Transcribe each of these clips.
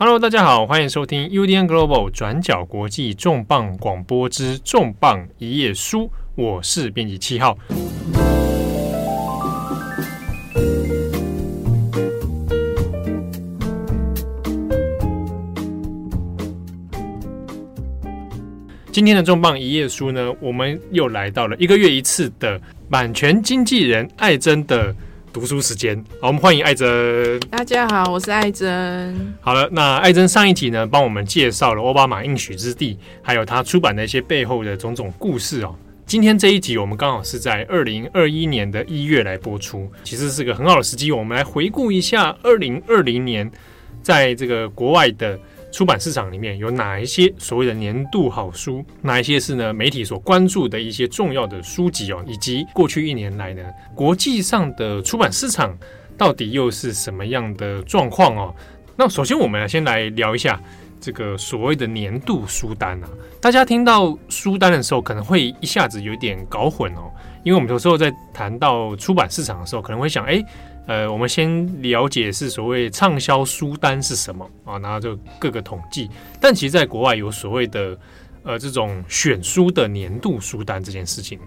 Hello，大家好，欢迎收听 UDN Global 转角国际重磅广播之重磅一页书，我是编辑七号。今天的重磅一页书呢，我们又来到了一个月一次的版权经纪人艾珍的。读书时间，好，我们欢迎艾珍。大家好，我是艾珍。好了，那艾珍上一集呢，帮我们介绍了奥巴马应许之地，还有他出版的一些背后的种种故事哦。今天这一集，我们刚好是在二零二一年的一月来播出，其实是个很好的时机，我们来回顾一下二零二零年在这个国外的。出版市场里面有哪一些所谓的年度好书？哪一些是呢？媒体所关注的一些重要的书籍哦，以及过去一年来呢，国际上的出版市场到底又是什么样的状况哦？那首先我们先来聊一下这个所谓的年度书单啊。大家听到书单的时候，可能会一下子有点搞混哦，因为我们有时候在谈到出版市场的时候，可能会想，哎。呃，我们先了解是所谓畅销书单是什么啊，然后就各个统计。但其实，在国外有所谓的呃这种选书的年度书单这件事情。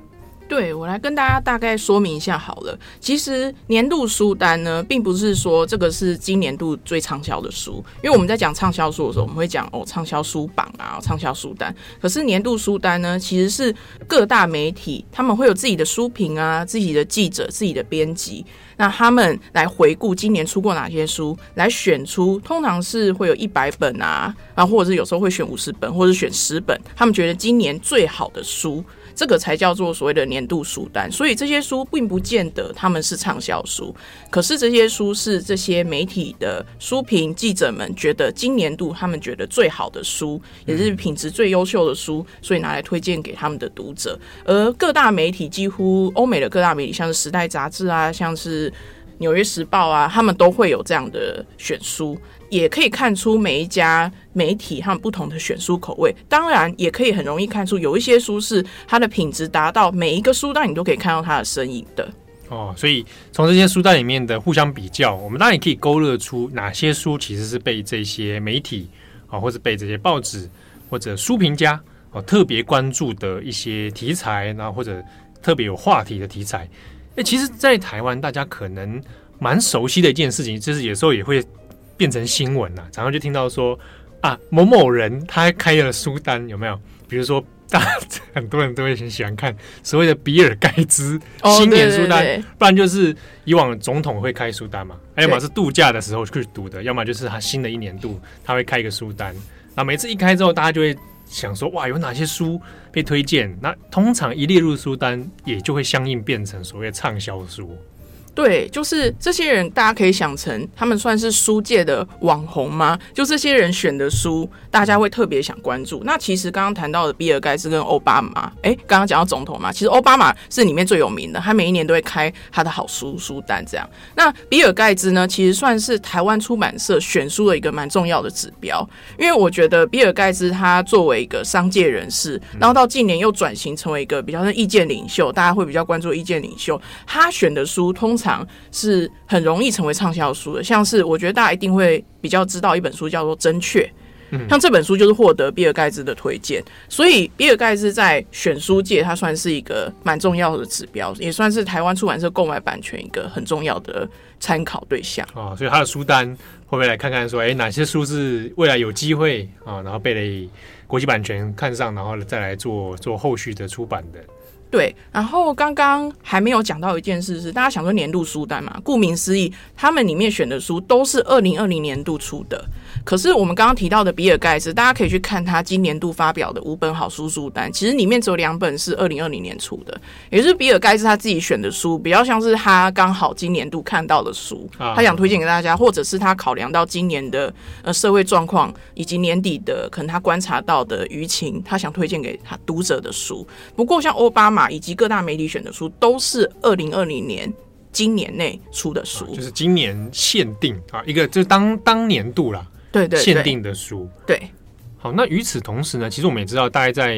对，我来跟大家大概说明一下好了。其实年度书单呢，并不是说这个是今年度最畅销的书，因为我们在讲畅销书的时候，我们会讲哦畅销书榜啊，畅销书单。可是年度书单呢，其实是各大媒体他们会有自己的书评啊，自己的记者、自己的编辑，那他们来回顾今年出过哪些书，来选出，通常是会有一百本啊，然后或者是有时候会选五十本，或者选十本，他们觉得今年最好的书。这个才叫做所谓的年度书单，所以这些书并不见得他们是畅销书，可是这些书是这些媒体的书评记者们觉得今年度他们觉得最好的书，也是品质最优秀的书，所以拿来推荐给他们的读者。而各大媒体几乎欧美的各大媒体，像是《时代》杂志啊，像是《纽约时报》啊，他们都会有这样的选书。也可以看出每一家媒体他们不同的选书口味，当然也可以很容易看出有一些书是它的品质达到每一个书单你都可以看到它的身影的。哦，所以从这些书单里面的互相比较，我们当然也可以勾勒出哪些书其实是被这些媒体啊，或者被这些报纸或者书评家哦特别关注的一些题材，然后或者特别有话题的题材。诶，其实，在台湾大家可能蛮熟悉的一件事情，就是有时候也会。变成新闻了，然后就听到说啊，某某人他还开了书单，有没有？比如说，大 很多人都会很喜欢看所谓的比尔盖茨新年书单，哦、对对对，不然就是以往总统会开书单嘛，还有嘛是度假的时候去读的，要么就是他新的一年度他会开一个书单，那每次一开之后，大家就会想说哇，有哪些书被推荐？那通常一列入书单，也就会相应变成所谓畅销书。对，就是这些人，大家可以想成他们算是书界的网红吗？就这些人选的书，大家会特别想关注。那其实刚刚谈到的比尔盖茨跟奥巴马，哎，刚刚讲到总统嘛，其实奥巴马是里面最有名的，他每一年都会开他的好书书单这样。那比尔盖茨呢，其实算是台湾出版社选书的一个蛮重要的指标，因为我觉得比尔盖茨他作为一个商界人士，然后到近年又转型成为一个比较像意见领袖，大家会比较关注意见领袖，他选的书通常。常是很容易成为畅销书的，像是我觉得大家一定会比较知道一本书叫做《真确》，像这本书就是获得比尔盖茨的推荐，所以比尔盖茨在选书界，他算是一个蛮重要的指标，也算是台湾出版社购买版权一个很重要的参考对象啊。所以他的书单会不会来看看说，哎，哪些书是未来有机会啊，然后被国际版权看上，然后再来做做后续的出版的。对，然后刚刚还没有讲到一件事是，大家想说年度书单嘛，顾名思义，他们里面选的书都是二零二零年度出的。可是我们刚刚提到的比尔盖茨，大家可以去看他今年度发表的五本好书书单，其实里面只有两本是二零二零年出的，也就是比尔盖茨他自己选的书，比较像是他刚好今年度看到的书，他想推荐给大家，或者是他考量到今年的呃社会状况以及年底的可能他观察到的舆情，他想推荐给他读者的书。不过像奥巴马以及各大媒体选的书，都是二零二零年今年内出的书，就是今年限定啊，一个就是当当年度啦。对，对对，限定的书。对，好，那与此同时呢，其实我们也知道，大概在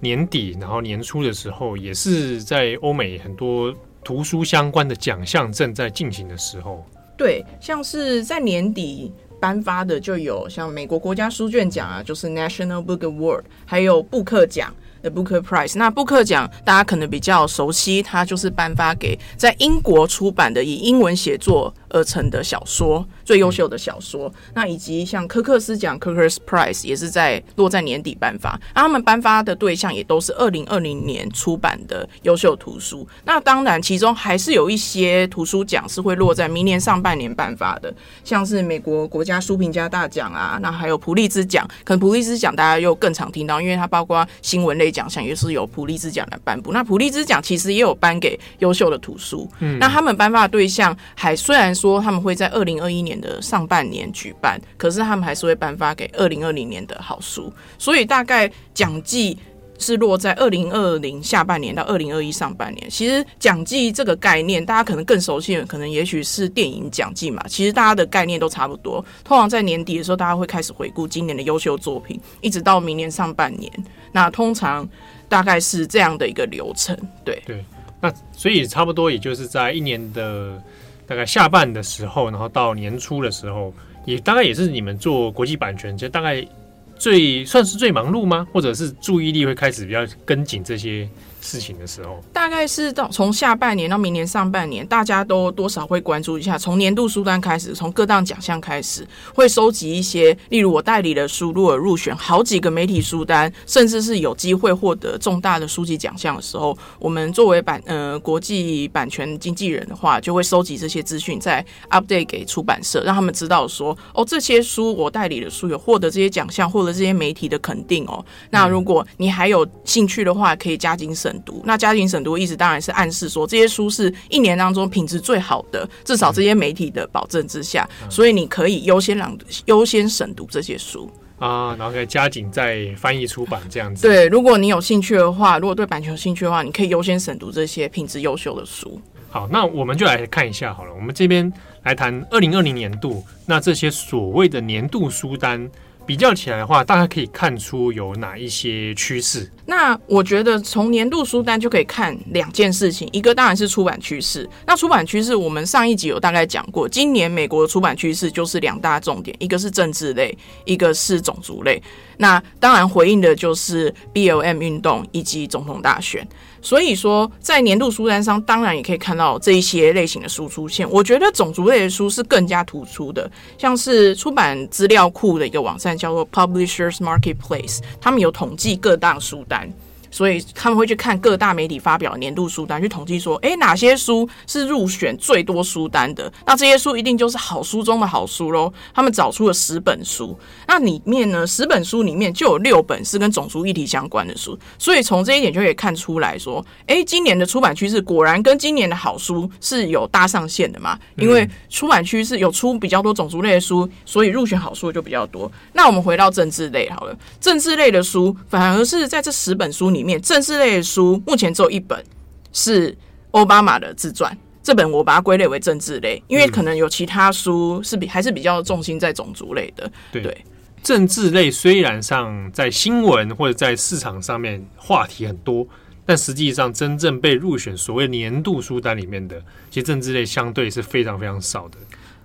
年底，然后年初的时候，也是在欧美很多图书相关的奖项正在进行的时候。对，像是在年底。颁发的就有像美国国家书卷奖啊，就是 National Book Award，还有布克奖。The Booker Prize，那布克奖大家可能比较熟悉，它就是颁发给在英国出版的以英文写作而成的小说最优秀的小说。那以及像柯克斯奖 Kirkus Prize 也是在落在年底颁发，那他们颁发的对象也都是二零二零年出版的优秀图书。那当然，其中还是有一些图书奖是会落在明年上半年颁发的，像是美国国家书评家大奖啊，那还有普利兹奖。可能普利兹奖大家又更常听到，因为它包括新闻类。奖项也是由普利兹奖来颁布，那普利兹奖其实也有颁给优秀的图书，嗯，那他们颁发的对象还虽然说他们会在二零二一年的上半年举办，可是他们还是会颁发给二零二零年的好书，所以大概奖季是落在二零二零下半年到二零二一上半年。其实奖季这个概念，大家可能更熟悉的，可能也许是电影奖季嘛。其实大家的概念都差不多，通常在年底的时候，大家会开始回顾今年的优秀作品，一直到明年上半年。那通常大概是这样的一个流程，对对。那所以差不多也就是在一年的大概下半的时候，然后到年初的时候，也大概也是你们做国际版权，就大概最算是最忙碌吗？或者是注意力会开始比较跟紧这些？事情的时候，大概是到从下半年到明年上半年，大家都多少会关注一下。从年度书单开始，从各档奖项开始，会收集一些，例如我代理的书，如果入选好几个媒体书单，甚至是有机会获得重大的书籍奖项的时候，我们作为版呃国际版权经纪人的话，就会收集这些资讯，再 update 给出版社，让他们知道说，哦，这些书我代理的书有获得这些奖项，获得这些媒体的肯定哦。那如果你还有兴趣的话，可以加紧审。读那加紧审读的意思当然是暗示说，这些书是一年当中品质最好的，至少这些媒体的保证之下，所以你可以优先朗优先审读这些书啊，然后可以加紧再翻译出版这样子。对，如果你有兴趣的话，如果对版权有兴趣的话，你可以优先审读这些品质优秀的书。好，那我们就来看一下好了，我们这边来谈二零二零年度，那这些所谓的年度书单。比较起来的话，大家可以看出有哪一些趋势？那我觉得从年度书单就可以看两件事情，一个当然是出版趋势。那出版趋势，我们上一集有大概讲过，今年美国的出版趋势就是两大重点，一个是政治类，一个是种族类。那当然回应的就是 BLM 运动以及总统大选。所以说，在年度书单上，当然也可以看到这一些类型的书出现。我觉得种族类的书是更加突出的，像是出版资料库的一个网站叫做 Publishers Marketplace，他们有统计各大书单。所以他们会去看各大媒体发表年度书单，去统计说，哎，哪些书是入选最多书单的？那这些书一定就是好书中的好书喽。他们找出了十本书，那里面呢，十本书里面就有六本是跟种族议题相关的书。所以从这一点就可以看出来说，哎，今年的出版趋势果然跟今年的好书是有搭上线的嘛？因为出版趋势有出比较多种族类的书，所以入选好书就比较多。那我们回到政治类好了，政治类的书反而是在这十本书里面。面政治类的书目前只有一本是奥巴马的自传，这本我把它归类为政治类，因为可能有其他书是比还是比较重心在种族类的。对，对政治类虽然上在新闻或者在市场上面话题很多，但实际上真正被入选所谓年度书单里面的，其实政治类相对是非常非常少的。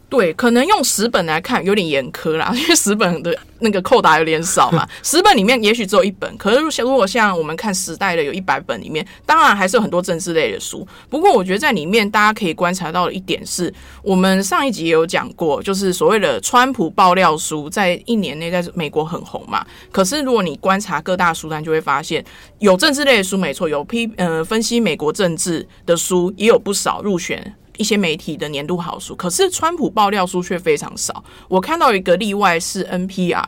对，可能用十本来看有点严苛啦，因为十本的那个扣打有点少嘛。十本里面也许只有一本，可是如果像我们看时代的有一百本里面，当然还是有很多政治类的书。不过我觉得在里面大家可以观察到的一点是，我们上一集也有讲过，就是所谓的川普爆料书，在一年内在美国很红嘛。可是如果你观察各大书单，就会发现有政治类的书没错，有批呃分析美国政治的书也有不少入选。一些媒体的年度好书，可是川普爆料书却非常少。我看到一个例外是 NPR，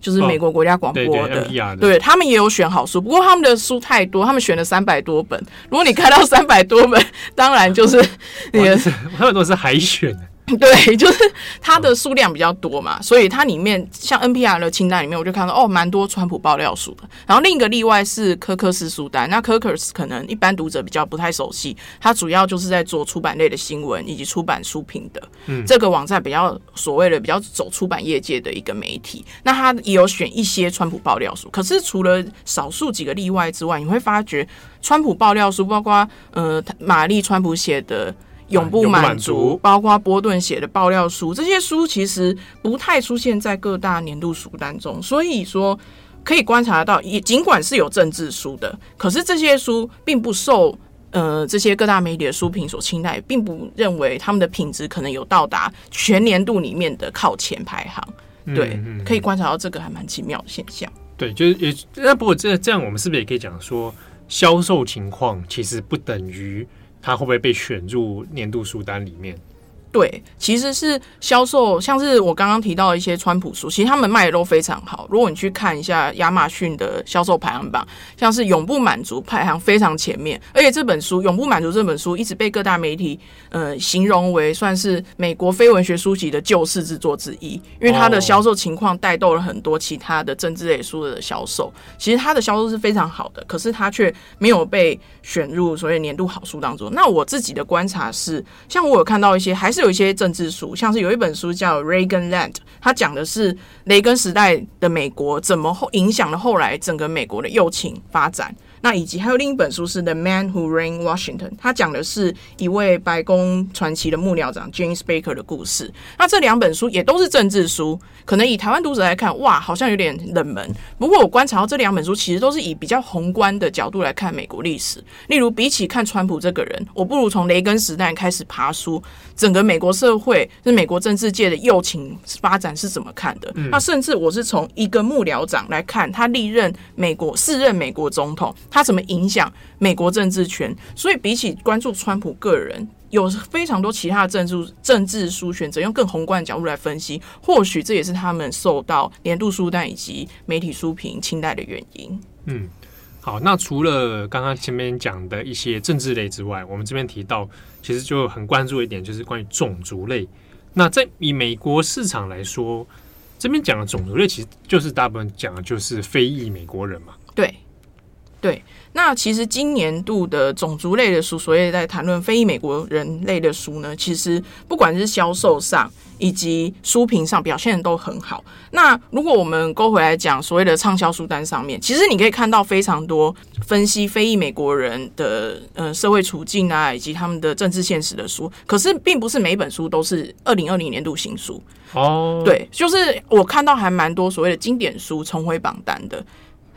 就是美国国家广播的，哦、对，对，对他们也有选好书，不过他们的书太多，他们选了三百多本。如果你看到三百多本，当然就是那个他们都是海选。对，就是它的数量比较多嘛，所以它里面像 NPR 的清单里面，我就看到哦，蛮多川普爆料书的。然后另一个例外是科克斯书单，那科克斯可能一般读者比较不太熟悉，它主要就是在做出版类的新闻以及出版书评的。嗯，这个网站比较所谓的比较走出版业界的一个媒体，那它也有选一些川普爆料书。可是除了少数几个例外之外，你会发觉川普爆料书，包括呃玛丽川普写的。永不满足，包括波顿写的爆料书，这些书其实不太出现在各大年度书单中，所以说可以观察到，也尽管是有政治书的，可是这些书并不受呃这些各大媒体的书评所青睐，并不认为他们的品质可能有到达全年度里面的靠前排行。对，嗯嗯、可以观察到这个还蛮奇妙的现象。对，就是也那不过这这样，我们是不是也可以讲说，销售情况其实不等于他会不会被选入年度书单里面？对，其实是销售，像是我刚刚提到一些川普书，其实他们卖的都非常好。如果你去看一下亚马逊的销售排行榜，像是《永不满足》排行非常前面，而且这本书《永不满足》这本书一直被各大媒体呃形容为算是美国非文学书籍的救世之作之一，因为它的销售情况带动了很多其他的政治类书的销售。其实它的销售是非常好的，可是它却没有被选入所谓年度好书当中。那我自己的观察是，像我有看到一些还是有。一些政治书，像是有一本书叫《Reagan Land》，它讲的是雷根时代的美国怎么后影响了后来整个美国的右倾发展。那以及还有另一本书是《The Man Who Ran Washington》，他讲的是一位白宫传奇的幕僚长 James Baker 的故事。那这两本书也都是政治书，可能以台湾读者来看，哇，好像有点冷门。不过我观察到这两本书其实都是以比较宏观的角度来看美国历史。例如，比起看川普这个人，我不如从雷根时代开始爬书，整个美国社会是美国政治界的右倾发展是怎么看的。嗯、那甚至我是从一个幕僚长来看他历任美国四任美国总统。他怎么影响美国政治圈？所以比起关注川普个人，有非常多其他的政治政治书选择用更宏观的角度来分析，或许这也是他们受到年度书单以及媒体书评青睐的原因。嗯，好，那除了刚刚前面讲的一些政治类之外，我们这边提到其实就很关注一点，就是关于种族类。那在以美国市场来说，这边讲的种族类其实就是大部分讲的就是非裔美国人嘛？对。对，那其实今年度的种族类的书，所以在谈论非裔美国人类的书呢，其实不管是销售上以及书评上表现都很好。那如果我们勾回来讲所谓的畅销书单上面，其实你可以看到非常多分析非裔美国人的呃社会处境啊，以及他们的政治现实的书。可是，并不是每一本书都是二零二零年度新书哦。对，就是我看到还蛮多所谓的经典书重回榜单的。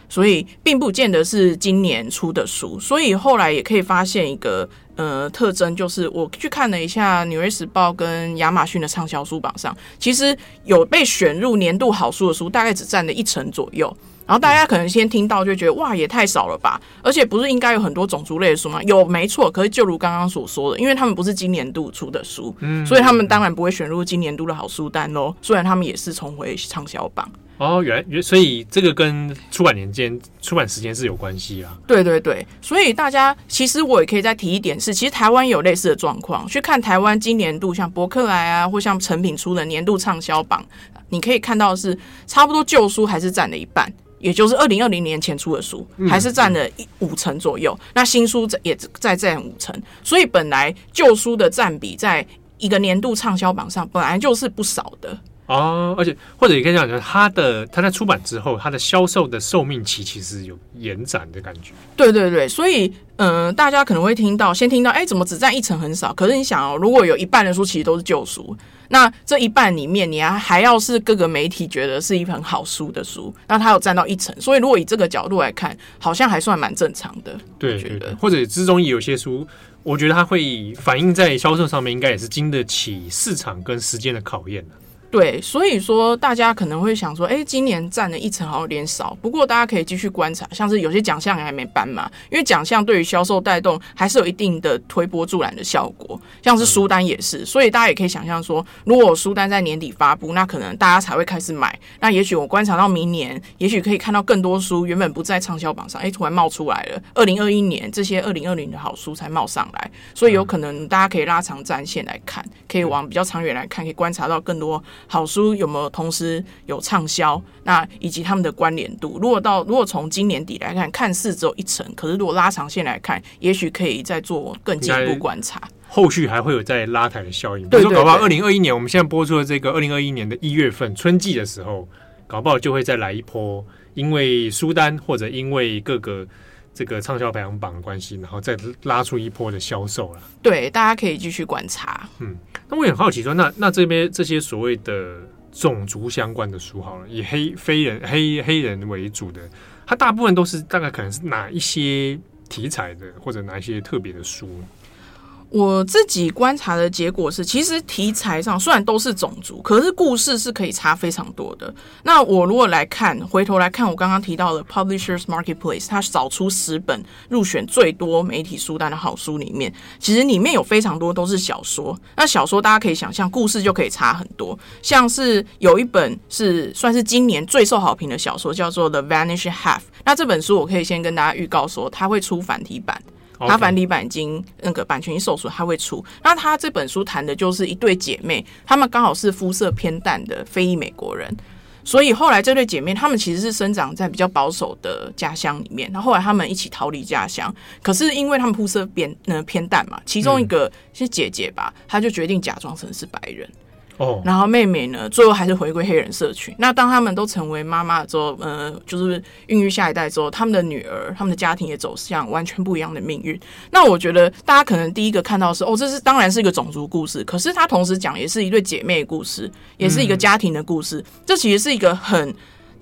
所以并不见得是今年出的书，所以后来也可以发现一个呃特征，就是我去看了一下《纽约时报》跟亚马逊的畅销书榜上，其实有被选入年度好书的书，大概只占了一成左右。然后大家可能先听到就觉得哇，也太少了吧？而且不是应该有很多种族类的书吗？有，没错。可是就如刚刚所说的，因为他们不是今年度出的书，嗯，所以他们当然不会选入今年度的好书单喽。虽然他们也是重回畅销榜。哦，原来，所以这个跟出版年间、出版时间是有关系啊。对对对，所以大家其实我也可以再提一点是，其实台湾有类似的状况。去看台湾今年度像博客来啊，或像成品出的年度畅销榜，你可以看到是差不多旧书还是占了一半，也就是二零二零年前出的书还是占了一五成左右，嗯、那新书也在占五成。所以本来旧书的占比在一个年度畅销榜上本来就是不少的。哦，而且或者也可以讲，就是它的它在出版之后，它的销售的寿命期其实有延展的感觉。对对对，所以嗯、呃，大家可能会听到，先听到，哎，怎么只占一层很少？可是你想哦，如果有一半的书其实都是旧书，那这一半里面，你还还要是各个媒体觉得是一本好书的书，那它有占到一层。所以如果以这个角度来看，好像还算蛮正常的。对，对对，或者之中有些书，我觉得它会反映在销售上面，应该也是经得起市场跟时间的考验的。对，所以说大家可能会想说，哎，今年占的一成好像有点少。不过大家可以继续观察，像是有些奖项还没颁嘛，因为奖项对于销售带动还是有一定的推波助澜的效果。像是书单也是，所以大家也可以想象说，如果书单在年底发布，那可能大家才会开始买。那也许我观察到明年，也许可以看到更多书原本不在畅销榜上，哎，突然冒出来了。二零二一年这些二零二零的好书才冒上来，所以有可能大家可以拉长战线来看，可以往比较长远来看，可以观察到更多。好书有没有同时有畅销？那以及他们的关联度？如果到如果从今年底来看，看似只有一成，可是如果拉长线来看，也许可以再做更进一步观察。后续还会有再拉抬的效应。比如说，搞不好二零二一年，我们现在播出的这个二零二一年的一月份春季的时候，搞不好就会再来一波，因为书单或者因为各个这个畅销排行榜的关系，然后再拉出一波的销售了。对，大家可以继续观察。嗯，那我也很好奇说，那那这边这些所谓的种族相关的书，好了，以黑非人黑黑人为主的，它大部分都是大概可能是哪一些题材的，或者哪一些特别的书？我自己观察的结果是，其实题材上虽然都是种族，可是故事是可以差非常多的。那我如果来看，回头来看我刚刚提到的 Publishers Marketplace，它找出十本入选最多媒体书单的好书里面，其实里面有非常多都是小说。那小说大家可以想象，故事就可以差很多。像是有一本是算是今年最受好评的小说，叫做 The Vanished Half。那这本书我可以先跟大家预告说，它会出繁体版。他繁体版已经那个版权已受损，他会出。那他这本书谈的就是一对姐妹，她们刚好是肤色偏淡的非裔美国人，所以后来这对姐妹她们其实是生长在比较保守的家乡里面。那后来她们一起逃离家乡，可是因为她们肤色偏呃偏淡嘛，其中一个是姐姐吧，她就决定假装成是白人。哦，然后妹妹呢，最后还是回归黑人社群。那当他们都成为妈妈之后，呃，就是孕育下一代之后，他们的女儿，他们的家庭也走向完全不一样的命运。那我觉得大家可能第一个看到是，哦，这是当然是一个种族故事，可是它同时讲也是一对姐妹的故事，也是一个家庭的故事。嗯、这其实是一个很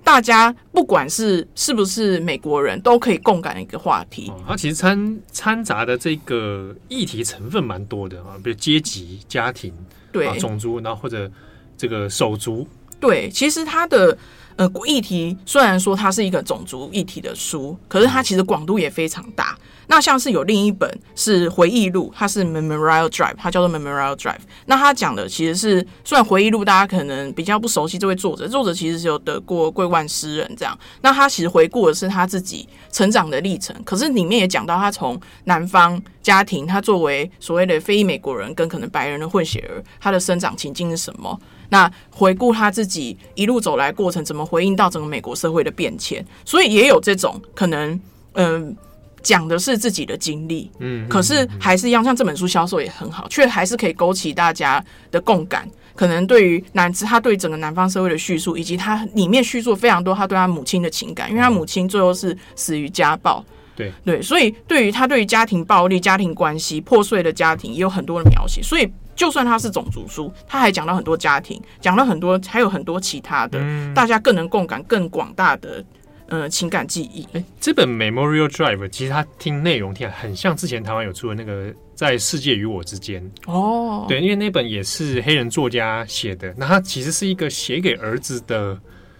大家不管是是不是美国人都可以共感的一个话题。它其实掺掺杂的这个议题成分蛮多的啊，比如阶级、家庭。对，种族，然后或者这个手足，对，其实它的呃议题虽然说它是一个种族议题的书，可是它其实广度也非常大。那像是有另一本是回忆录，它是 Memorial Drive，它叫做 Memorial Drive。那它讲的其实是，虽然回忆录大家可能比较不熟悉这位作者，作者其实是有得过桂冠诗人这样。那他其实回顾的是他自己成长的历程，可是里面也讲到他从南方家庭，他作为所谓的非裔美国人跟可能白人的混血儿，他的生长情境是什么？那回顾他自己一路走来过程，怎么回应到整个美国社会的变迁？所以也有这种可能，嗯。讲的是自己的经历，嗯，可是还是一样，像这本书销售也很好，却还是可以勾起大家的共感。可能对于南，他对整个南方社会的叙述，以及他里面叙述非常多他对他母亲的情感，因为他母亲最后是死于家暴，对对，所以对于他对于家庭暴力、家庭关系破碎的家庭也有很多的描写。所以就算他是种族书，他还讲到很多家庭，讲了很多，还有很多其他的，大家更能共感、更广大的。呃，情感记忆。哎，这本 Memorial Drive 其实它听内容听很像之前台湾有出的那个《在世界与我之间》哦。对，因为那本也是黑人作家写的，那他其实是一个写给儿子的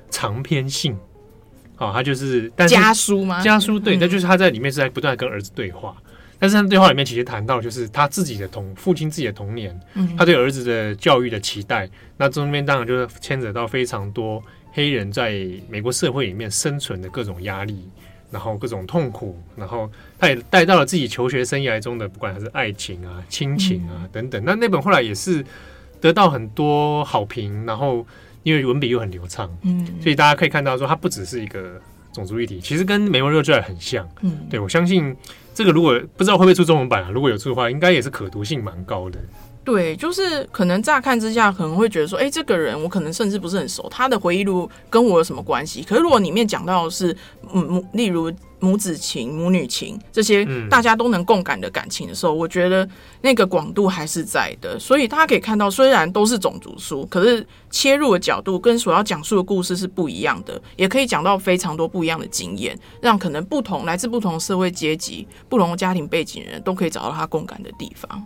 长篇信。哦，他就是，家书吗？家书对，那、嗯、就是他在里面是在不断跟儿子对话。但是他对话里面其实谈到就是他自己的童父亲自己的童年，嗯，他对儿子的教育的期待。那中间当然就是牵扯到非常多。黑人在美国社会里面生存的各种压力，然后各种痛苦，然后他也带到了自己求学生涯中的，不管他是爱情啊、亲情啊、嗯、等等。那那本后来也是得到很多好评，然后因为文笔又很流畅，嗯，所以大家可以看到说，他不只是一个种族议题，其实跟《美国热传》很像。嗯，对，我相信这个如果不知道会不会出中文版啊，如果有出的话，应该也是可读性蛮高的。对，就是可能乍看之下可能会觉得说，哎，这个人我可能甚至不是很熟，他的回忆录跟我有什么关系？可是如果里面讲到的是，嗯，母，例如母子情、母女情这些大家都能共感的感情的时候，我觉得那个广度还是在的。所以大家可以看到，虽然都是种族书，可是切入的角度跟所要讲述的故事是不一样的，也可以讲到非常多不一样的经验，让可能不同来自不同社会阶级、不同家庭背景的人都可以找到他共感的地方。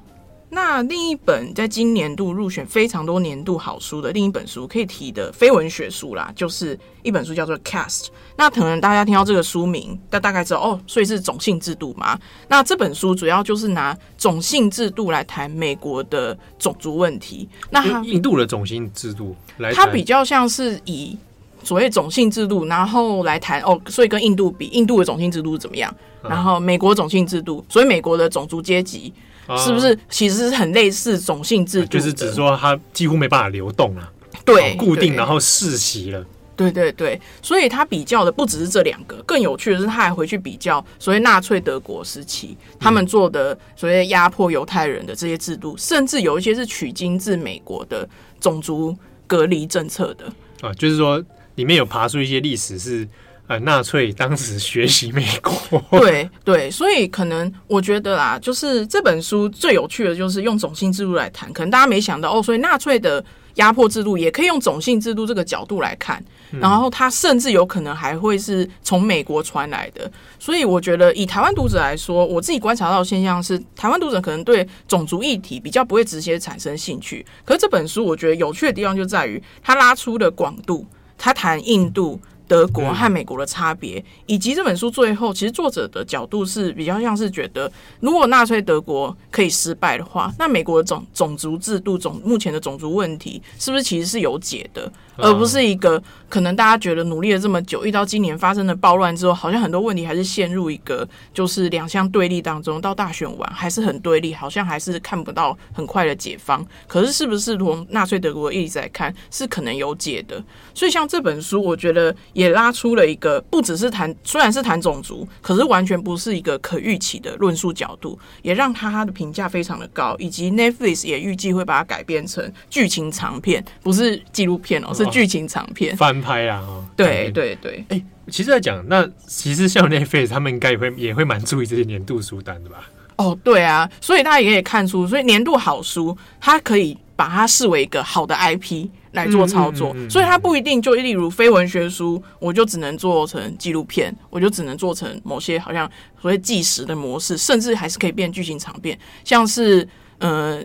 那另一本在今年度入选非常多年度好书的另一本书，可以提的非文学书啦，就是一本书叫做《Caste》。那可能大家听到这个书名，大大概知道哦，所以是种姓制度嘛。那这本书主要就是拿种姓制度来谈美国的种族问题。那它印度的种姓制度来，它比较像是以所谓种姓制度，然后来谈哦，所以跟印度比，印度的种姓制度怎么样？然后美国种姓制度，所以美国的种族阶级。是不是其实是很类似种姓制度？就是只说它几乎没办法流动了，对，固定然后世袭了。对对对，所以他比较的不只是这两个，更有趣的是他还回去比较所谓纳粹德国时期他们做的所谓压迫犹太人的这些制度，甚至有一些是取经自美国的种族隔离政策的。啊，就是说里面有爬出一些历史是。呃，纳粹当时学习美国，对对，所以可能我觉得啦，就是这本书最有趣的就是用种姓制度来谈，可能大家没想到哦，所以纳粹的压迫制度也可以用种姓制度这个角度来看，然后它甚至有可能还会是从美国传来的，所以我觉得以台湾读者来说，我自己观察到的现象是，台湾读者可能对种族议题比较不会直接产生兴趣，可是这本书我觉得有趣的地方就在于它拉出的广度，它谈印度。德国和美国的差别，以及这本书最后，其实作者的角度是比较像是觉得，如果纳粹德国可以失败的话，那美国的种种族制度、种目前的种族问题，是不是其实是有解的？而不是一个可能大家觉得努力了这么久，遇到今年发生的暴乱之后，好像很多问题还是陷入一个就是两相对立当中。到大选完还是很对立，好像还是看不到很快的解方。可是是不是从纳粹德国一直在看，是可能有解的？所以像这本书，我觉得也拉出了一个不只是谈，虽然是谈种族，可是完全不是一个可预期的论述角度，也让他他的评价非常的高，以及 Netflix 也预计会把它改编成剧情长片，不是纪录片哦。是剧情长片翻拍啊！对对对，哎、欸，其实在讲那其实像 Netflix 他们应该也会也会蛮注意这些年度书单的吧？哦，对啊，所以大家也可以看出，所以年度好书，它可以把它视为一个好的 IP 来做操作，嗯嗯嗯嗯、所以它不一定就例如非文学书，我就只能做成纪录片，我就只能做成某些好像所谓纪实的模式，甚至还是可以变剧情长片，像是呃。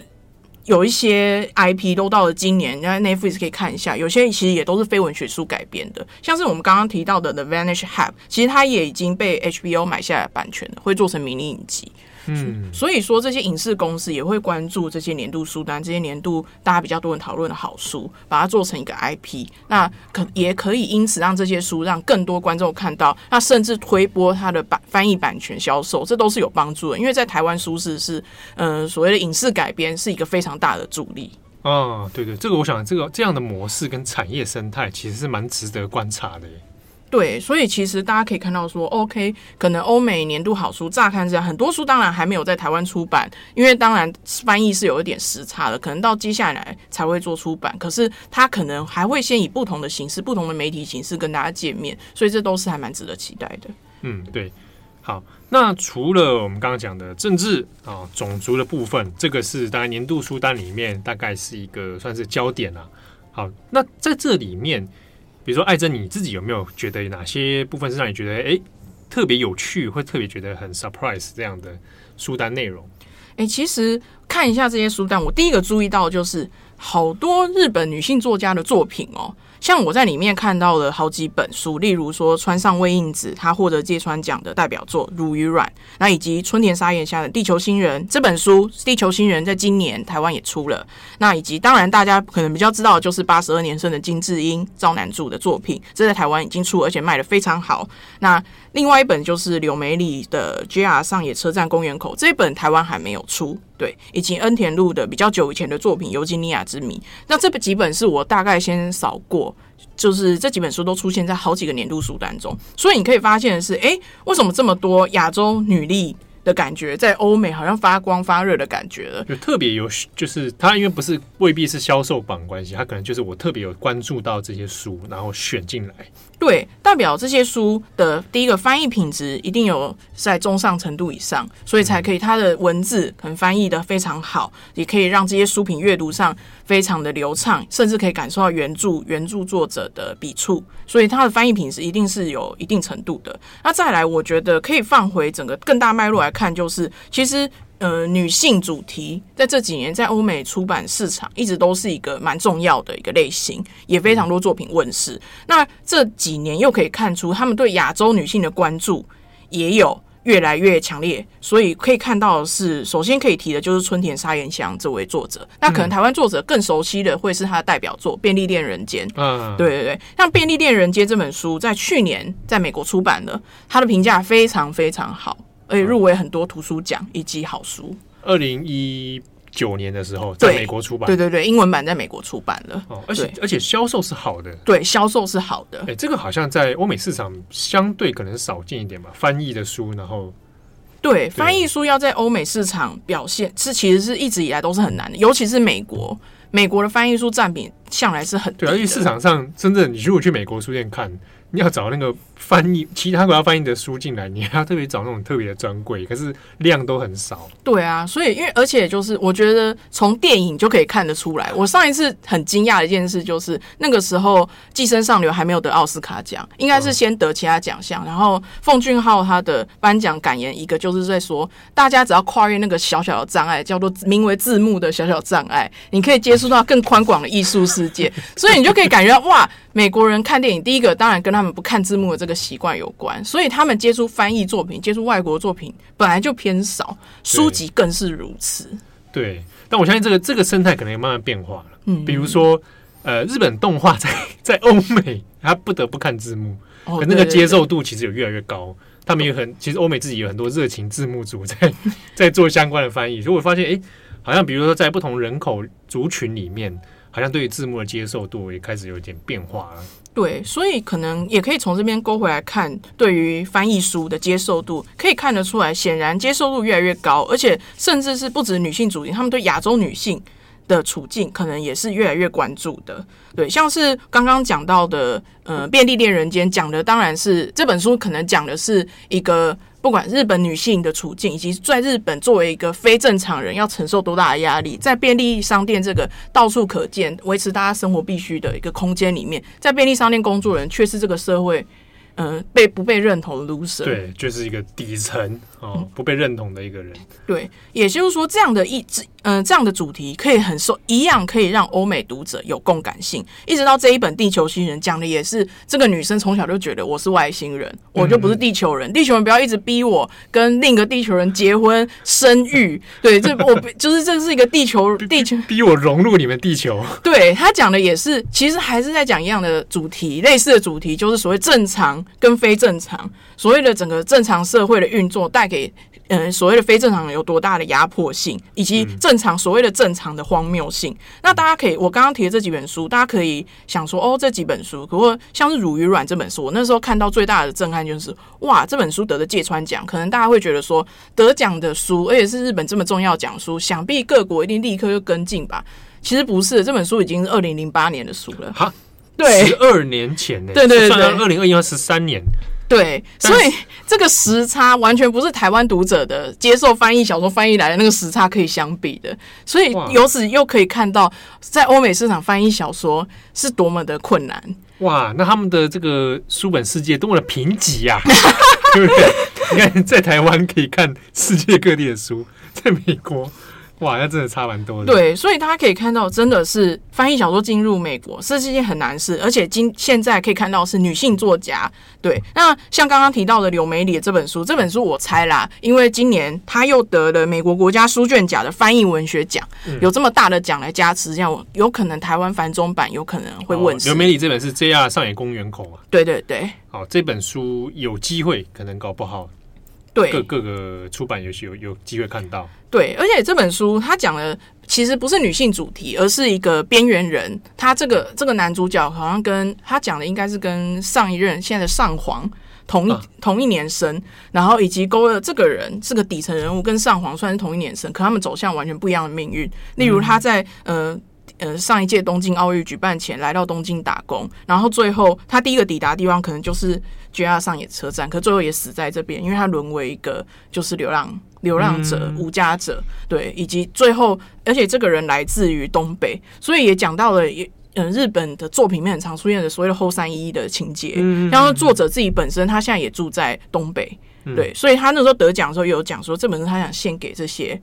有一些 IP 都到了今年，那 Netflix 可以看一下。有些其实也都是非文学书改编的，像是我们刚刚提到的《The Vanished Hub》，其实它也已经被 HBO 买下来版权了，会做成迷你影集。嗯，所以说这些影视公司也会关注这些年度书单，这些年度大家比较多人讨论的好书，把它做成一个 IP，那可也可以因此让这些书让更多观众看到，那甚至推播它的版翻译版权销售，这都是有帮助的。因为在台湾书市是，嗯、呃，所谓的影视改编是一个非常大的助力。哦，对对，这个我想这个这样的模式跟产业生态其实是蛮值得观察的耶。对，所以其实大家可以看到说，OK，可能欧美年度好书乍看之下，很多书当然还没有在台湾出版，因为当然翻译是有一点时差的，可能到接下来才会做出版。可是它可能还会先以不同的形式、不同的媒体形式跟大家见面，所以这都是还蛮值得期待的。嗯，对。好，那除了我们刚刚讲的政治啊、种族的部分，这个是大概年度书单里面大概是一个算是焦点啊。好，那在这里面。比如说，艾珍，你自己有没有觉得哪些部分是让你觉得哎特别有趣，或特别觉得很 surprise 这样的书单内容？哎，其实看一下这些书单，我第一个注意到就是好多日本女性作家的作品哦。像我在里面看到了好几本书，例如说川上未映子，她获得芥川奖的代表作《乳与卵》，那以及春田沙彦夏的《地球新人》这本书，《地球新人》在今年台湾也出了。那以及当然大家可能比较知道就是八十二年生的金智英，赵南柱的作品，这在台湾已经出，而且卖得非常好。那另外一本就是柳梅里的《JR 上野车站公园口》，这一本台湾还没有出。对，以及恩田路的比较久以前的作品《尤金尼亚之谜》，那这几本是我大概先扫过，就是这几本书都出现在好几个年度书单中，所以你可以发现的是，哎，为什么这么多亚洲女力的感觉在欧美好像发光发热的感觉了？就特别有，就是它因为不是未必是销售榜关系，它可能就是我特别有关注到这些书，然后选进来。对，代表这些书的第一个翻译品质一定有在中上程度以上，所以才可以它的文字可能翻译的非常好，也可以让这些书品阅读上非常的流畅，甚至可以感受到原著原著作者的笔触，所以它的翻译品质一定是有一定程度的。那再来，我觉得可以放回整个更大脉络来看，就是其实。呃，女性主题在这几年在欧美出版市场一直都是一个蛮重要的一个类型，也非常多作品问世。那这几年又可以看出，他们对亚洲女性的关注也有越来越强烈。所以可以看到的是，首先可以提的就是春田沙彦香这位作者。那可能台湾作者更熟悉的会是他的代表作《便利店人间》。嗯，对对对，像《便利店人间》这本书在去年在美国出版的，他的评价非常非常好。而且入围很多图书奖以及好书。二零一九年的时候，在美国出版。对对对，英文版在美国出版了。哦，而且而且销售是好的。对，销售是好的。哎，这个好像在欧美市场相对可能少见一点吧。翻译的书，然后对，翻译书要在欧美市场表现，是其实是一直以来都是很难的，尤其是美国。美国的翻译书占比向来是很低的。对啊，因为市场上真正你如果去美国书店看。你要找那个翻译其他国家翻译的书进来，你还要特别找那种特别的专柜，可是量都很少。对啊，所以因为而且就是我觉得从电影就可以看得出来。我上一次很惊讶的一件事就是那个时候《寄生上流》还没有得奥斯卡奖，应该是先得其他奖项。然后奉俊昊他的颁奖感言一个就是在说，大家只要跨越那个小小的障碍，叫做名为字幕的小小障碍，你可以接触到更宽广的艺术世界。所以你就可以感觉到哇。美国人看电影，第一个当然跟他们不看字幕的这个习惯有关，所以他们接触翻译作品、接触外国作品本来就偏少，书籍更是如此。对，但我相信这个这个生态可能也慢慢变化了。嗯，比如说，呃，日本动画在 在欧美，他不得不看字幕，可那个接受度其实有越来越高。他们也很，其实欧美自己有很多热情字幕组在 在做相关的翻译，所以我发现，哎，好像比如说在不同人口族群里面。好像对于字幕的接受度也开始有点变化了。对，所以可能也可以从这边勾回来看，对于翻译书的接受度，可以看得出来，显然接受度越来越高，而且甚至是不止女性主义，他们对亚洲女性的处境可能也是越来越关注的。对，像是刚刚讲到的，呃，《便利店人间》讲的当然是这本书，可能讲的是一个。不管日本女性的处境，以及在日本作为一个非正常人要承受多大的压力，在便利商店这个到处可见、维持大家生活必须的一个空间里面，在便利商店工作人却是这个社会。嗯、呃，被不被认同的 loser，对，就是一个底层哦，不被认同的一个人。对，也就是说，这样的一支，嗯、呃，这样的主题可以很受，一样可以让欧美读者有共感性。一直到这一本《地球新人》讲的也是，这个女生从小就觉得我是外星人，我就不是地球人。嗯、地球人不要一直逼我跟另一个地球人结婚生育。对，这我就是这是一个地球地球逼我融入你们地球。对，他讲的也是，其实还是在讲一样的主题，类似的主题，就是所谓正常。跟非正常，所谓的整个正常社会的运作带给嗯、呃、所谓的非正常人有多大的压迫性，以及正常所谓的正常的荒谬性。嗯、那大家可以，我刚刚提的这几本书，大家可以想说哦，这几本书，不过像是《乳与卵》这本书，我那时候看到最大的震撼就是哇，这本书得的芥川奖，可能大家会觉得说得奖的书，而且是日本这么重要奖书，想必各国一定立刻就跟进吧？其实不是，这本书已经是二零零八年的书了。哈。对，十二年前呢？对对对，二零二一年十三年。对，所以这个时差完全不是台湾读者的接受翻译小说翻译来的那个时差可以相比的。所以由此又可以看到，在欧美市场翻译小说是多么的困难。哇，那他们的这个书本世界多么的贫瘠呀？对不对？你看，在台湾可以看世界各地的书，在美国。哇，那真的差蛮多的。对，所以大家可以看到，真的是翻译小说进入美国是一件很难事，而且今现在可以看到是女性作家。对，那像刚刚提到的柳梅里的这本书，这本书我猜啦，因为今年他又得了美国国家书卷奖的翻译文学奖，嗯、有这么大的奖来加持，这样有可能台湾繁中版有可能会问世。柳梅里这本是 JR 上野公园口啊。对对对。好，这本书有机会可能搞不好。对，各各个出版游戏有有机会看到。对，而且这本书它讲的其实不是女性主题，而是一个边缘人。他这个这个男主角好像跟他讲的应该是跟上一任现在的上皇同一、啊、同一年生，然后以及勾勒这个人是个底层人物，跟上皇算是同一年生，可他们走向完全不一样的命运。例如他在、嗯、呃。呃，上一届东京奥运举办前来到东京打工，然后最后他第一个抵达的地方可能就是 JR 上野车站，可最后也死在这边，因为他沦为一个就是流浪流浪者、无家者，对，以及最后，而且这个人来自于东北，所以也讲到了，也嗯，日本的作品里面很常出现的所谓的后三一的情节，嗯然后作者自己本身他现在也住在东北。对，所以他那时候得奖的时候，也有讲说这本书他想献给这些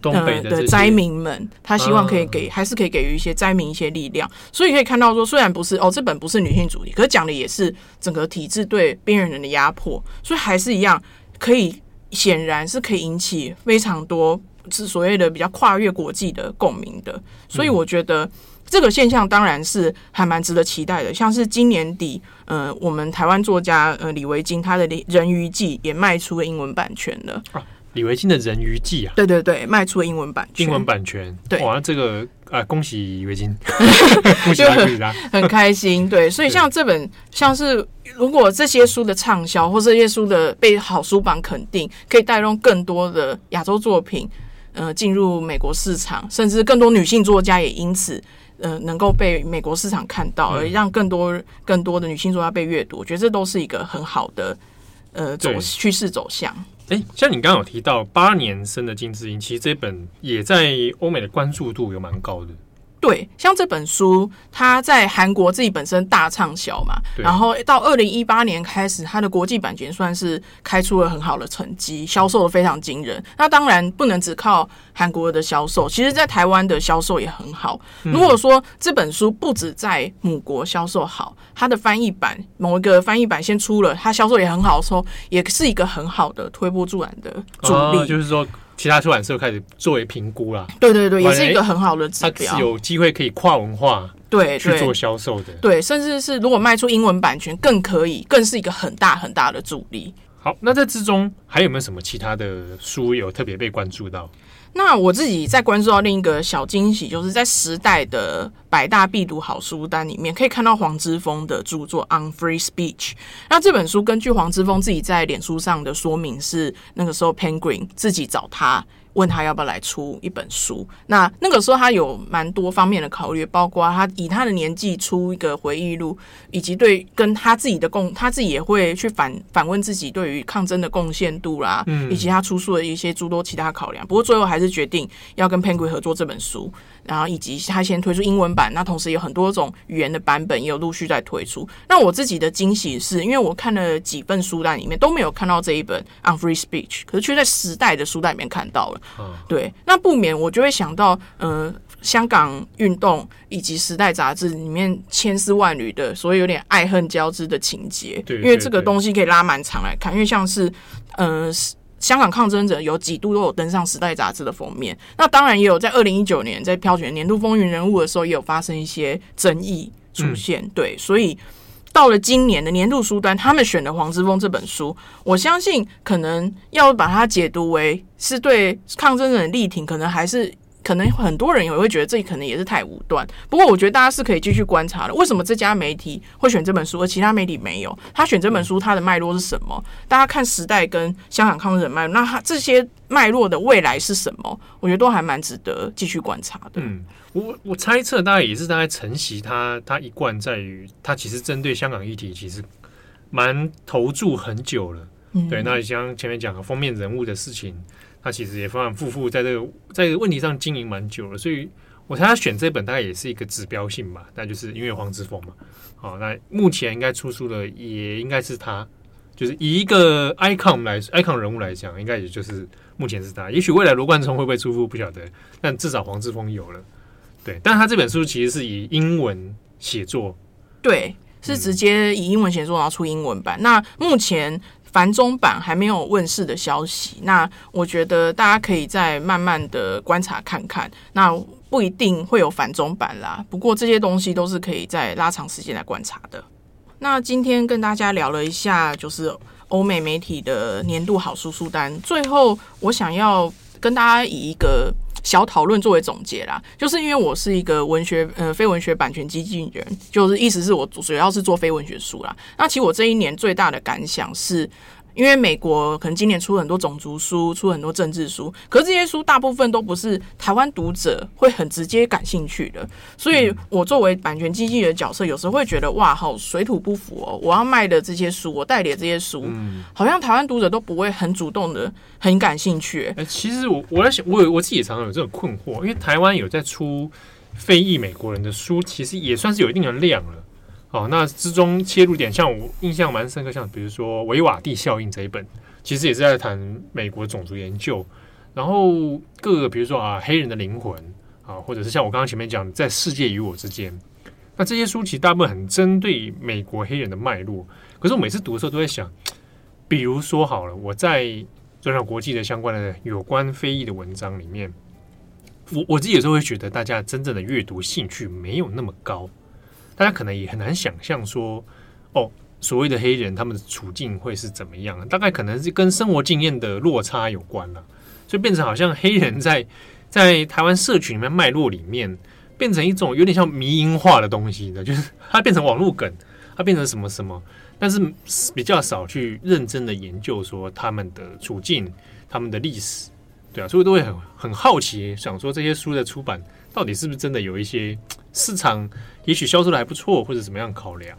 东北的灾民们，他希望可以给，还是可以给予一些灾民一些力量。所以可以看到说，虽然不是哦，这本不是女性主义，可是讲的也是整个体制对边缘人的压迫，所以还是一样可以，显然是可以引起非常多是所谓的比较跨越国际的共鸣的。所以我觉得。这个现象当然是还蛮值得期待的，像是今年底，呃，我们台湾作家呃李维京他的《人鱼记》也卖出了英文版权了。啊，李维京的《人鱼记》啊，对对对，卖出了英文版权。英文版权，对，哇，这个啊，恭喜李维京，就很很开心。对，所以像这本，像是如果这些书的畅销，或这些书的被好书榜肯定，可以带动更多的亚洲作品。呃进入美国市场，甚至更多女性作家也因此呃能够被美国市场看到，而让更多更多的女性作家被阅读，我觉得这都是一个很好的呃走趋势走向。哎，像你刚刚有提到八年生的金智英，其实这本也在欧美的关注度有蛮高的。对，像这本书，它在韩国自己本身大畅销嘛，然后到二零一八年开始，它的国际版权算是开出了很好的成绩，销售的非常惊人。那当然不能只靠韩国的销售，其实在台湾的销售也很好。如果说这本书不止在母国销售好，它的翻译版某一个翻译版先出了，它销售也很好的时候，也是一个很好的推波助澜的助力。哦，就是说。其他出版社开始作为评估啦，对对对，也是一个很好的指标。它是有机会可以跨文化对去做销售的对，甚至是如果卖出英文版权，更可以，更是一个很大很大的助力。好，那在之中还有没有什么其他的书有特别被关注到？那我自己在关注到另一个小惊喜，就是在时代的百大必读好书单里面，可以看到黄之锋的著作《On Free Speech》。那这本书根据黄之锋自己在脸书上的说明，是那个时候 Penguin 自己找他。问他要不要来出一本书？那那个时候他有蛮多方面的考虑，包括他以他的年纪出一个回忆录，以及对跟他自己的贡，他自己也会去反 反问自己对于抗争的贡献度啦，以及他出书的一些诸多其他考量。不过最后还是决定要跟 Penguin 合作这本书，然后以及他先推出英文版，那同时有很多种语言的版本也有陆续在推出。那我自己的惊喜是因为我看了几份书单里面都没有看到这一本 On Free Speech，可是却在时代的书单里面看到了。对，那不免我就会想到，呃，香港运动以及时代杂志里面千丝万缕的，所以有点爱恨交织的情节。对，因为这个东西可以拉蛮长来看，因为像是，呃，香港抗争者有几度都有登上时代杂志的封面。那当然也有在二零一九年在票选年度风云人物的时候，也有发生一些争议出现。嗯、对，所以。到了今年的年度书单，他们选的黄之锋这本书，我相信可能要把它解读为是对抗争者的力挺，可能还是可能很多人也会觉得这可能也是太武断。不过我觉得大家是可以继续观察的。为什么这家媒体会选这本书，而其他媒体没有？他选这本书，它的脉络是什么？大家看时代跟香港抗争的脉络，那他这些脉络的未来是什么？我觉得都还蛮值得继续观察的。嗯。我我猜测，大概也是大概承袭他他一贯在于，他其实针对香港议题其实蛮投注很久了。嗯、对，那像前面讲的封面人物的事情，他其实也反反复复在这个在这个问题上经营蛮久了。所以我猜他选这本大概也是一个指标性吧。那就是因为黄之锋嘛。好，那目前应该出书的也应该是他，就是以一个 icon 来 icon 人物来讲，应该也就是目前是他。也许未来罗贯中会不会出书不晓得，但至少黄之锋有了。对，但他这本书其实是以英文写作，对，是直接以英文写作然后出英文版。那目前繁中版还没有问世的消息，那我觉得大家可以再慢慢的观察看看。那不一定会有繁中版啦，不过这些东西都是可以再拉长时间来观察的。那今天跟大家聊了一下，就是欧美媒体的年度好书书单。最后，我想要跟大家以一个。小讨论作为总结啦，就是因为我是一个文学呃非文学版权经纪人，就是意思是我主要是做非文学书啦。那其实我这一年最大的感想是。因为美国可能今年出很多种族书，出很多政治书，可是这些书大部分都不是台湾读者会很直接感兴趣的，所以我作为版权经纪人的角色，有时候会觉得哇，好水土不服哦！我要卖的这些书，我代理的这些书，好像台湾读者都不会很主动的很感兴趣。哎，其实我我在想，我我自己也常常有这种困惑，因为台湾有在出非裔美国人的书，其实也算是有一定的量了。哦，那之中切入点，像我印象蛮深刻，像比如说《维瓦蒂效应》这一本，其实也是在谈美国种族研究，然后各个比如说啊，黑人的灵魂啊，或者是像我刚刚前面讲，在世界与我之间，那这些书其实大部分很针对美国黑人的脉络。可是我每次读的时候都在想，比如说好了，我在转角国际的相关的有关非裔的文章里面，我我自己有时候会觉得，大家真正的阅读兴趣没有那么高。大家可能也很难想象说，哦，所谓的黑人他们的处境会是怎么样？大概可能是跟生活经验的落差有关了，所以变成好像黑人在在台湾社群里面脉络里面，变成一种有点像迷因化的东西的，就是它变成网络梗，它变成什么什么，但是比较少去认真的研究说他们的处境、他们的历史。对啊，所以都会很很好奇，想说这些书的出版到底是不是真的有一些市场，也许销售的还不错，或者怎么样考量？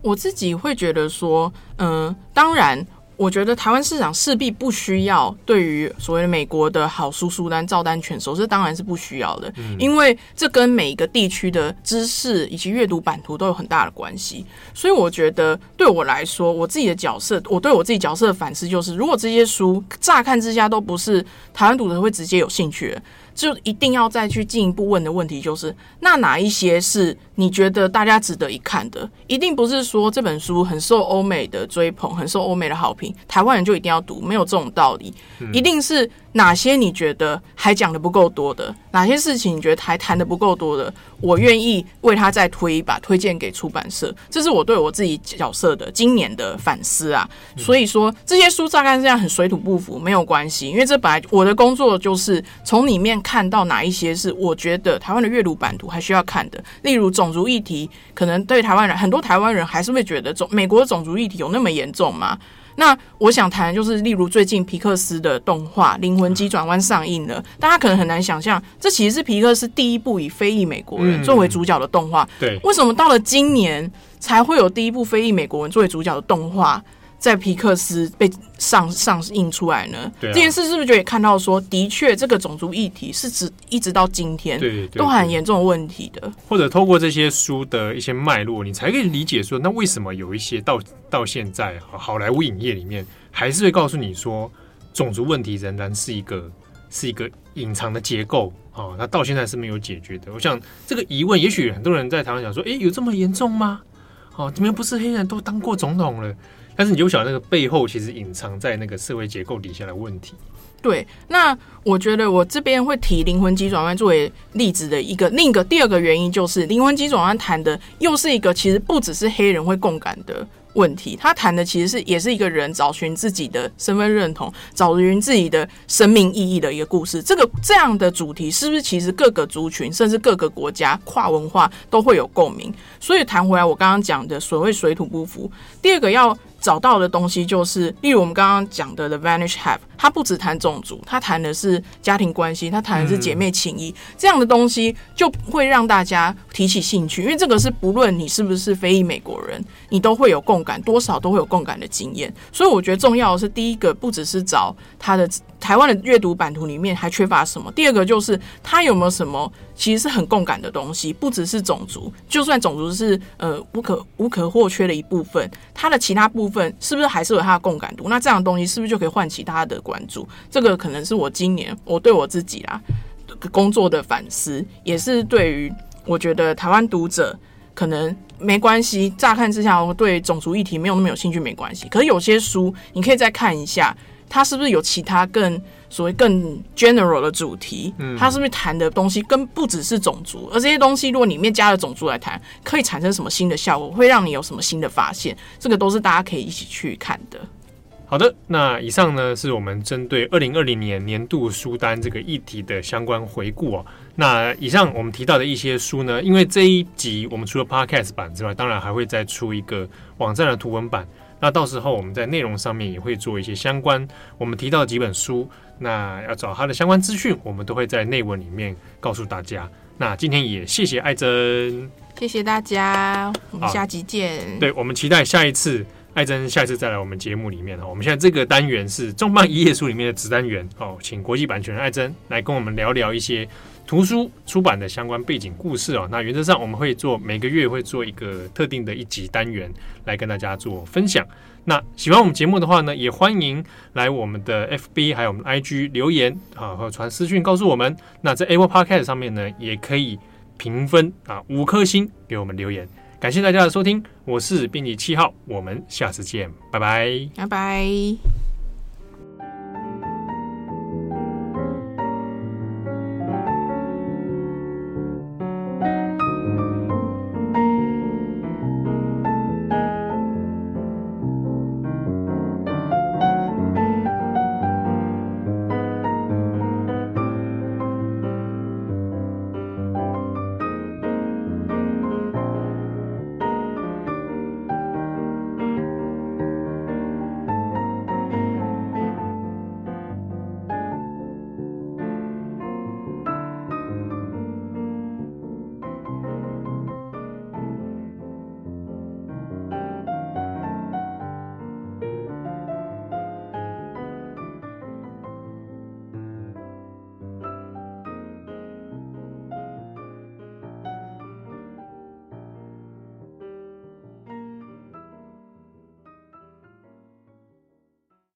我自己会觉得说，嗯、呃，当然。我觉得台湾市场势必不需要对于所谓的美国的好书书单照单全收，这当然是不需要的，因为这跟每一个地区的知识以及阅读版图都有很大的关系。所以我觉得对我来说，我自己的角色，我对我自己角色的反思就是，如果这些书乍看之下都不是台湾读者会直接有兴趣的。就一定要再去进一步问的问题就是，那哪一些是你觉得大家值得一看的？一定不是说这本书很受欧美的追捧，很受欧美的好评，台湾人就一定要读，没有这种道理。一定是哪些你觉得还讲的不够多的，哪些事情你觉得还谈的不够多的，我愿意为他再推一把，推荐给出版社。这是我对我自己角色的今年的反思啊。所以说这些书乍看这样很水土不服，没有关系，因为这本来我的工作就是从里面。看到哪一些是我觉得台湾的阅读版图还需要看的，例如种族议题，可能对台湾人很多台湾人还是会觉得种美国的种族议题有那么严重吗？那我想谈就是，例如最近皮克斯的动画《灵魂急转弯》上映了，大家可能很难想象，这其实是皮克斯第一部以非裔美国人作为主角的动画。对，为什么到了今年才会有第一部非裔美国人作为主角的动画？在皮克斯被上上映出来呢？对啊，这件事是不是就也看到说，的确这个种族议题是指一直到今天，对，对，对，都很严重的问题的。或者透过这些书的一些脉络，你才可以理解说，那为什么有一些到到现在好莱坞影业里面还是会告诉你说，种族问题仍然是一个是一个隐藏的结构哦？那到现在是没有解决的。我想这个疑问，也许很多人在台湾想说，哎，有这么严重吗？哦，你们不是黑人都当过总统了？但是你就晓得那个背后其实隐藏在那个社会结构底下的问题。对，那我觉得我这边会提《灵魂急转弯》作为例子的一个另一个第二个原因，就是《灵魂急转弯》谈的又是一个其实不只是黑人会共感的问题，他谈的其实是也是一个人找寻自己的身份认同、找寻自己的生命意义的一个故事。这个这样的主题是不是其实各个族群甚至各个国家跨文化都会有共鸣？所以谈回来，我刚刚讲的所谓水土不服，第二个要。找到的东西就是，例如我们刚刚讲的《The Vanish Have》，它不只谈种族，它谈的是家庭关系，它谈的是姐妹情谊，这样的东西就会让大家提起兴趣，因为这个是不论你是不是非裔美国人，你都会有共感，多少都会有共感的经验。所以我觉得重要的是，第一个不只是找他的台湾的阅读版图里面还缺乏什么，第二个就是它有没有什么。其实是很共感的东西，不只是种族，就算种族是呃不可无可或缺的一部分，它的其他部分是不是还是有它的共感度？那这样的东西是不是就可以唤起大家的关注？这个可能是我今年我对我自己啦工作的反思，也是对于我觉得台湾读者可能没关系，乍看之下我对种族议题没有那么有兴趣没关系，可是有些书你可以再看一下，它是不是有其他更。所谓更 general 的主题，它是不是谈的东西跟不只是种族，而这些东西如果里面加了种族来谈，可以产生什么新的效果，会让你有什么新的发现？这个都是大家可以一起去看的。好的，那以上呢是我们针对二零二零年年度书单这个议题的相关回顾哦。那以上我们提到的一些书呢，因为这一集我们除了 podcast 版之外，当然还会再出一个网站的图文版。那到时候我们在内容上面也会做一些相关我们提到的几本书。那要找他的相关资讯，我们都会在内文里面告诉大家。那今天也谢谢艾珍，谢谢大家，我们下集见。对，我们期待下一次艾珍下一次再来我们节目里面哈。我们现在这个单元是重磅一页书里面的子单元哦，请国际版权人艾珍来跟我们聊聊一些图书出版的相关背景故事哦。那原则上我们会做每个月会做一个特定的一集单元来跟大家做分享。那喜欢我们节目的话呢，也欢迎来我们的 FB 还有我们 IG 留言啊，或传私讯告诉我们。那在 Apple Podcast 上面呢，也可以评分啊，五颗星给我们留言。感谢大家的收听，我是编辑七号，我们下次见，拜拜，拜拜。